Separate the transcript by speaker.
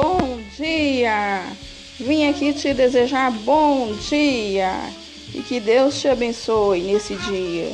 Speaker 1: bom dia. Vim aqui te desejar bom dia e que Deus te abençoe nesse dia.